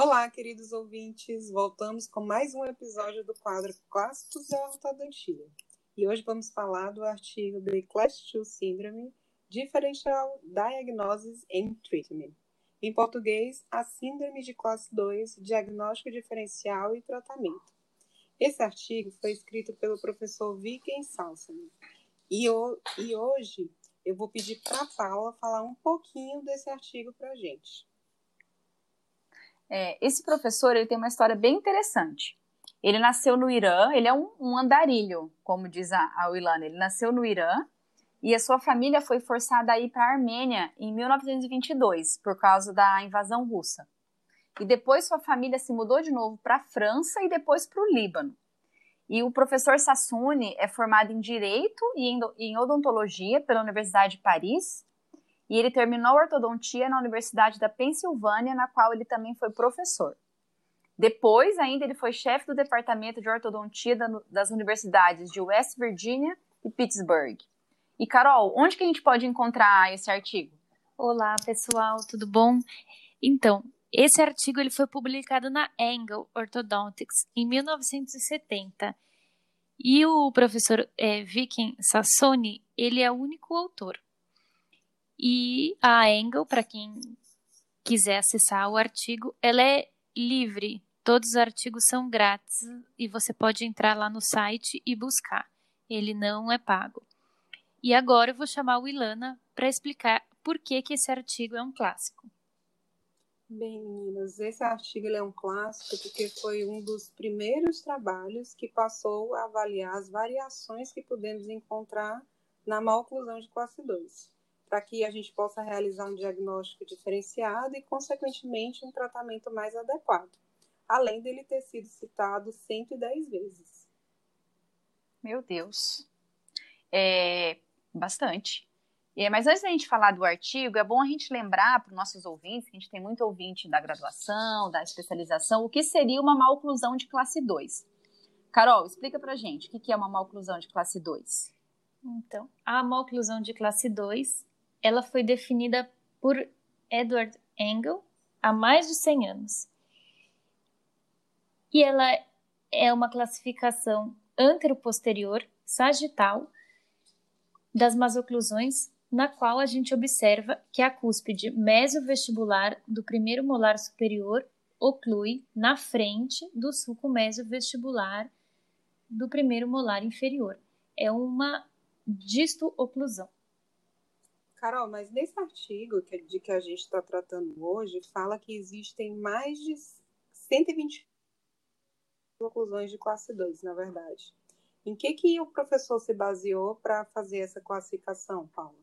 Olá, queridos ouvintes. Voltamos com mais um episódio do quadro Clássicos da Ortodontia. E hoje vamos falar do artigo The Class 2 Syndrome, Differential Diagnosis and Treatment. Em português, a Síndrome de Classe 2, Diagnóstico Diferencial e Tratamento. Esse artigo foi escrito pelo professor Viken Salsman. E, e hoje eu vou pedir para a Paula falar um pouquinho desse artigo para a gente. É, esse professor ele tem uma história bem interessante. Ele nasceu no Irã, ele é um, um andarilho, como diz a, a. Ele nasceu no Irã e a sua família foi forçada a ir para a Armênia em 1922 por causa da invasão russa. E depois sua família se mudou de novo para a França e depois para o Líbano. E o professor Sassuni é formado em Direito e em Odontologia pela Universidade de Paris. E ele terminou ortodontia na Universidade da Pensilvânia, na qual ele também foi professor. Depois, ainda, ele foi chefe do departamento de ortodontia das universidades de West Virginia e Pittsburgh. E, Carol, onde que a gente pode encontrar esse artigo? Olá, pessoal, tudo bom? Então, esse artigo ele foi publicado na Angle Orthodontics em 1970 e o professor é, Viking Sassoni ele é o único autor. E a Angle, para quem quiser acessar o artigo, ela é livre. Todos os artigos são grátis e você pode entrar lá no site e buscar. Ele não é pago. E agora eu vou chamar o Ilana para explicar por que, que esse artigo é um clássico. Bem, meninas, esse artigo é um clássico porque foi um dos primeiros trabalhos que passou a avaliar as variações que podemos encontrar na maloclusão de classe 2, para que a gente possa realizar um diagnóstico diferenciado e, consequentemente, um tratamento mais adequado, além dele ter sido citado 110 vezes. Meu Deus, é bastante. É, mas antes da gente falar do artigo, é bom a gente lembrar para os nossos ouvintes, que a gente tem muito ouvinte da graduação, da especialização, o que seria uma maloclusão de classe 2. Carol, explica para a gente o que é uma maloclusão de classe 2. Então, a maloclusão de classe 2, ela foi definida por Edward Engel há mais de 100 anos. E ela é uma classificação antero-posterior sagital das masoclusões na qual a gente observa que a cúspide mesovestibular do primeiro molar superior oclui na frente do sulco mesovestibular do primeiro molar inferior. É uma disto-oclusão. Carol, mas nesse artigo que, de que a gente está tratando hoje, fala que existem mais de 120 oclusões de classe 2, na verdade. Em que, que o professor se baseou para fazer essa classificação, Paula?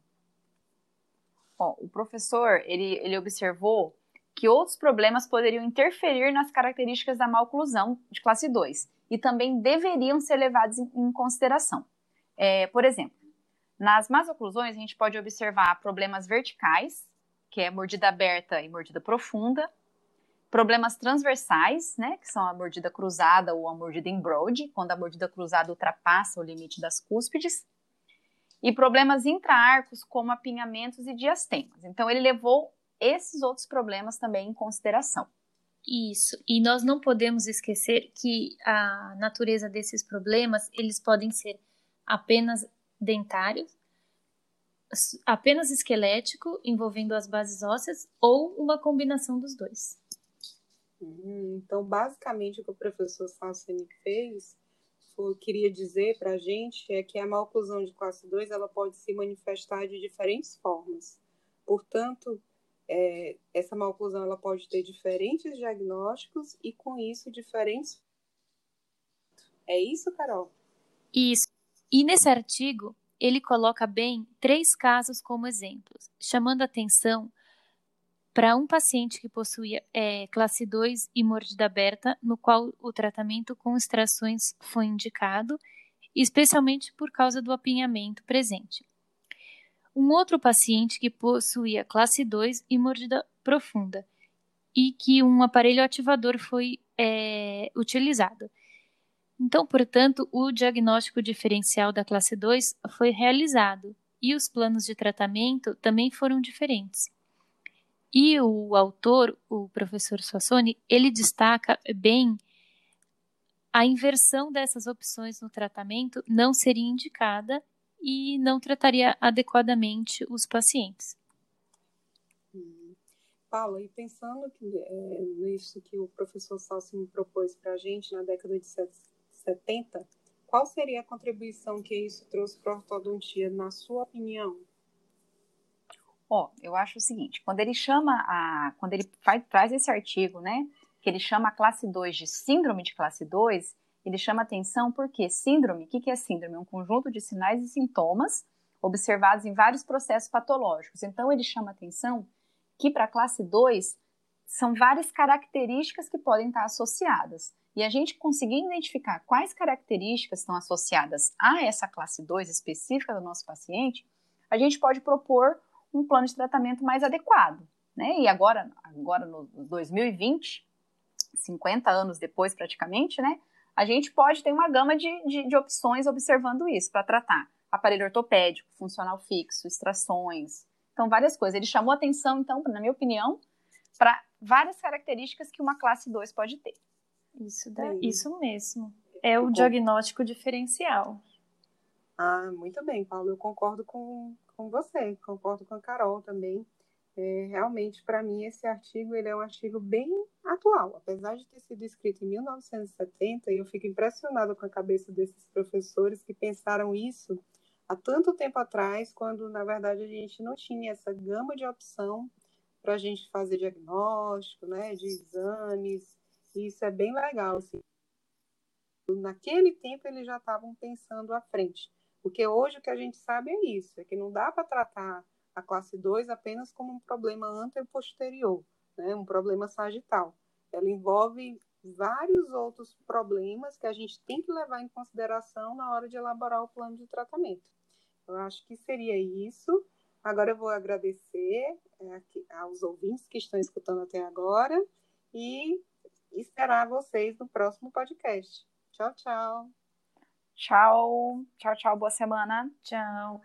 Bom, o professor ele, ele observou que outros problemas poderiam interferir nas características da maloclusão de classe 2 e também deveriam ser levados em, em consideração. É, por exemplo, nas más oclusões a gente pode observar problemas verticais, que é mordida aberta e mordida profunda, problemas transversais, né, que são a mordida cruzada ou a mordida em broad, quando a mordida cruzada ultrapassa o limite das cúspides, e problemas intraarcos, como apinhamentos e diastemas. Então, ele levou esses outros problemas também em consideração. Isso. E nós não podemos esquecer que a natureza desses problemas, eles podem ser apenas dentários, apenas esquelético, envolvendo as bases ósseas, ou uma combinação dos dois. Hum, então, basicamente, o que o professor Salsani fez queria dizer para a gente é que a maloclusão de classe 2 ela pode se manifestar de diferentes formas. Portanto, é, essa maloclusão ela pode ter diferentes diagnósticos e, com isso, diferentes. É isso, Carol? Isso. E nesse artigo, ele coloca bem três casos como exemplos, chamando atenção para um paciente que possuía é, classe 2 e mordida aberta, no qual o tratamento com extrações foi indicado, especialmente por causa do apinhamento presente. Um outro paciente que possuía classe 2 e mordida profunda, e que um aparelho ativador foi é, utilizado. Então, portanto, o diagnóstico diferencial da classe 2 foi realizado e os planos de tratamento também foram diferentes. E o autor, o professor Suassoni, ele destaca bem a inversão dessas opções no tratamento não seria indicada e não trataria adequadamente os pacientes. Paula, e pensando que, é, nisso que o professor Salsi propôs para a gente na década de 70, qual seria a contribuição que isso trouxe para a ortodontia, na sua opinião? Ó, eu acho o seguinte, quando ele chama a, quando ele faz, traz esse artigo, né, que ele chama a classe 2 de síndrome de classe 2, ele chama atenção porque síndrome, o que, que é síndrome? É um conjunto de sinais e sintomas observados em vários processos patológicos. Então, ele chama atenção que para a classe 2 são várias características que podem estar associadas. E a gente conseguir identificar quais características estão associadas a essa classe 2 específica do nosso paciente, a gente pode propor um plano de tratamento mais adequado. Né? E agora, agora no 2020, 50 anos depois praticamente, né, a gente pode ter uma gama de, de, de opções observando isso para tratar aparelho ortopédico, funcional fixo, extrações, então várias coisas. Ele chamou atenção, então, na minha opinião, para várias características que uma classe 2 pode ter. Isso, isso mesmo. É o diagnóstico diferencial. Ah, muito bem, Paulo. Eu concordo com, com você, concordo com a Carol também. É, realmente, para mim, esse artigo ele é um artigo bem atual. Apesar de ter sido escrito em 1970, eu fico impressionada com a cabeça desses professores que pensaram isso há tanto tempo atrás, quando, na verdade, a gente não tinha essa gama de opção para a gente fazer diagnóstico, né, de exames. E isso é bem legal. Assim. Naquele tempo, eles já estavam pensando à frente. Porque hoje o que a gente sabe é isso, é que não dá para tratar a classe 2 apenas como um problema anteposterior, né? um problema sagital. Ela envolve vários outros problemas que a gente tem que levar em consideração na hora de elaborar o plano de tratamento. Eu acho que seria isso. Agora eu vou agradecer é, aos ouvintes que estão escutando até agora e esperar vocês no próximo podcast. Tchau, tchau. Tchau, tchau, tchau, boa semana. Tchau.